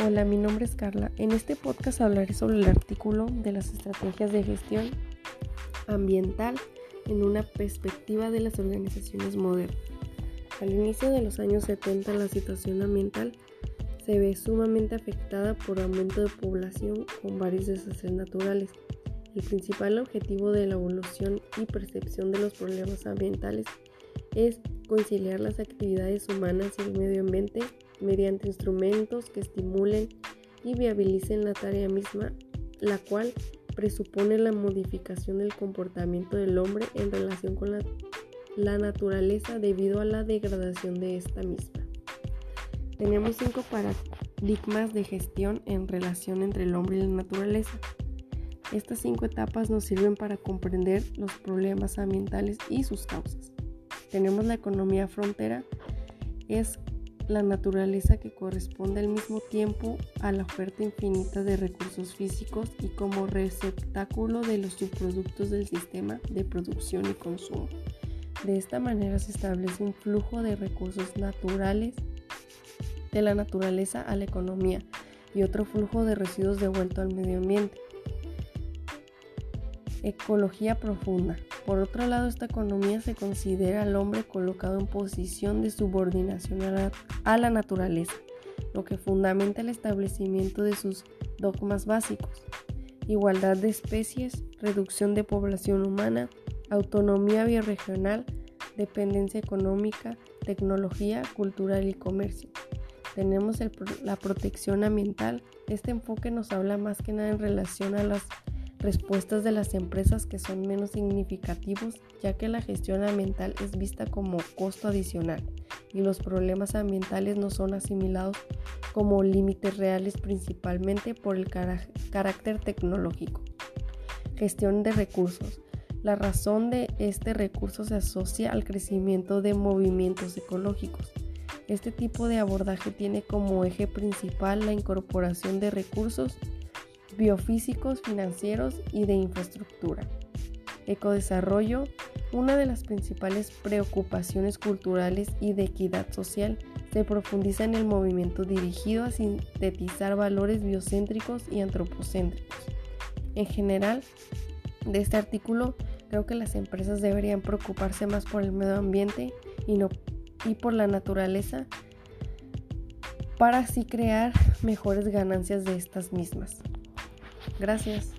Hola, mi nombre es Carla. En este podcast hablaré sobre el artículo de las estrategias de gestión ambiental en una perspectiva de las organizaciones modernas. Al inicio de los años 70 la situación ambiental se ve sumamente afectada por aumento de población con varios desastres naturales. El principal objetivo de la evolución y percepción de los problemas ambientales es conciliar las actividades humanas y el medio ambiente mediante instrumentos que estimulen y viabilicen la tarea misma, la cual presupone la modificación del comportamiento del hombre en relación con la, la naturaleza debido a la degradación de esta misma. Tenemos cinco paradigmas de gestión en relación entre el hombre y la naturaleza. Estas cinco etapas nos sirven para comprender los problemas ambientales y sus causas. Tenemos la economía frontera, es la naturaleza que corresponde al mismo tiempo a la oferta infinita de recursos físicos y como receptáculo de los subproductos del sistema de producción y consumo. De esta manera se establece un flujo de recursos naturales de la naturaleza a la economía y otro flujo de residuos devuelto al medio ambiente. Ecología profunda. Por otro lado, esta economía se considera al hombre colocado en posición de subordinación a la, naturaleza, lo que fundamenta el establecimiento de sus dogmas básicos. Igualdad de especies, reducción de población humana, autonomía bioregional, dependencia económica, tecnología, cultural y comercio. Tenemos la protección ambiental. Este enfoque nos habla más que nada en relación a las respuestas de las empresas que son menos significativos ya que la gestión ambiental es vista como costo adicional y los problemas ambientales no son asimilados como límites reales principalmente por el carácter tecnológico. Gestión de recursos. La razón de este recurso se asocia al crecimiento de movimientos ecológicos. Este tipo de abordaje tiene como eje principal la incorporación de recursos biofísicos, financieros y de infraestructura. Ecodesarrollo, una de las principales preocupaciones culturales y de equidad social, se profundiza en el movimiento dirigido a sintetizar valores biocéntricos y antropocéntricos. En general, de este artículo, creo que las empresas deberían preocuparse más por el medio ambiente y, no, y por la naturaleza para así crear mejores ganancias de estas mismas. Gracias.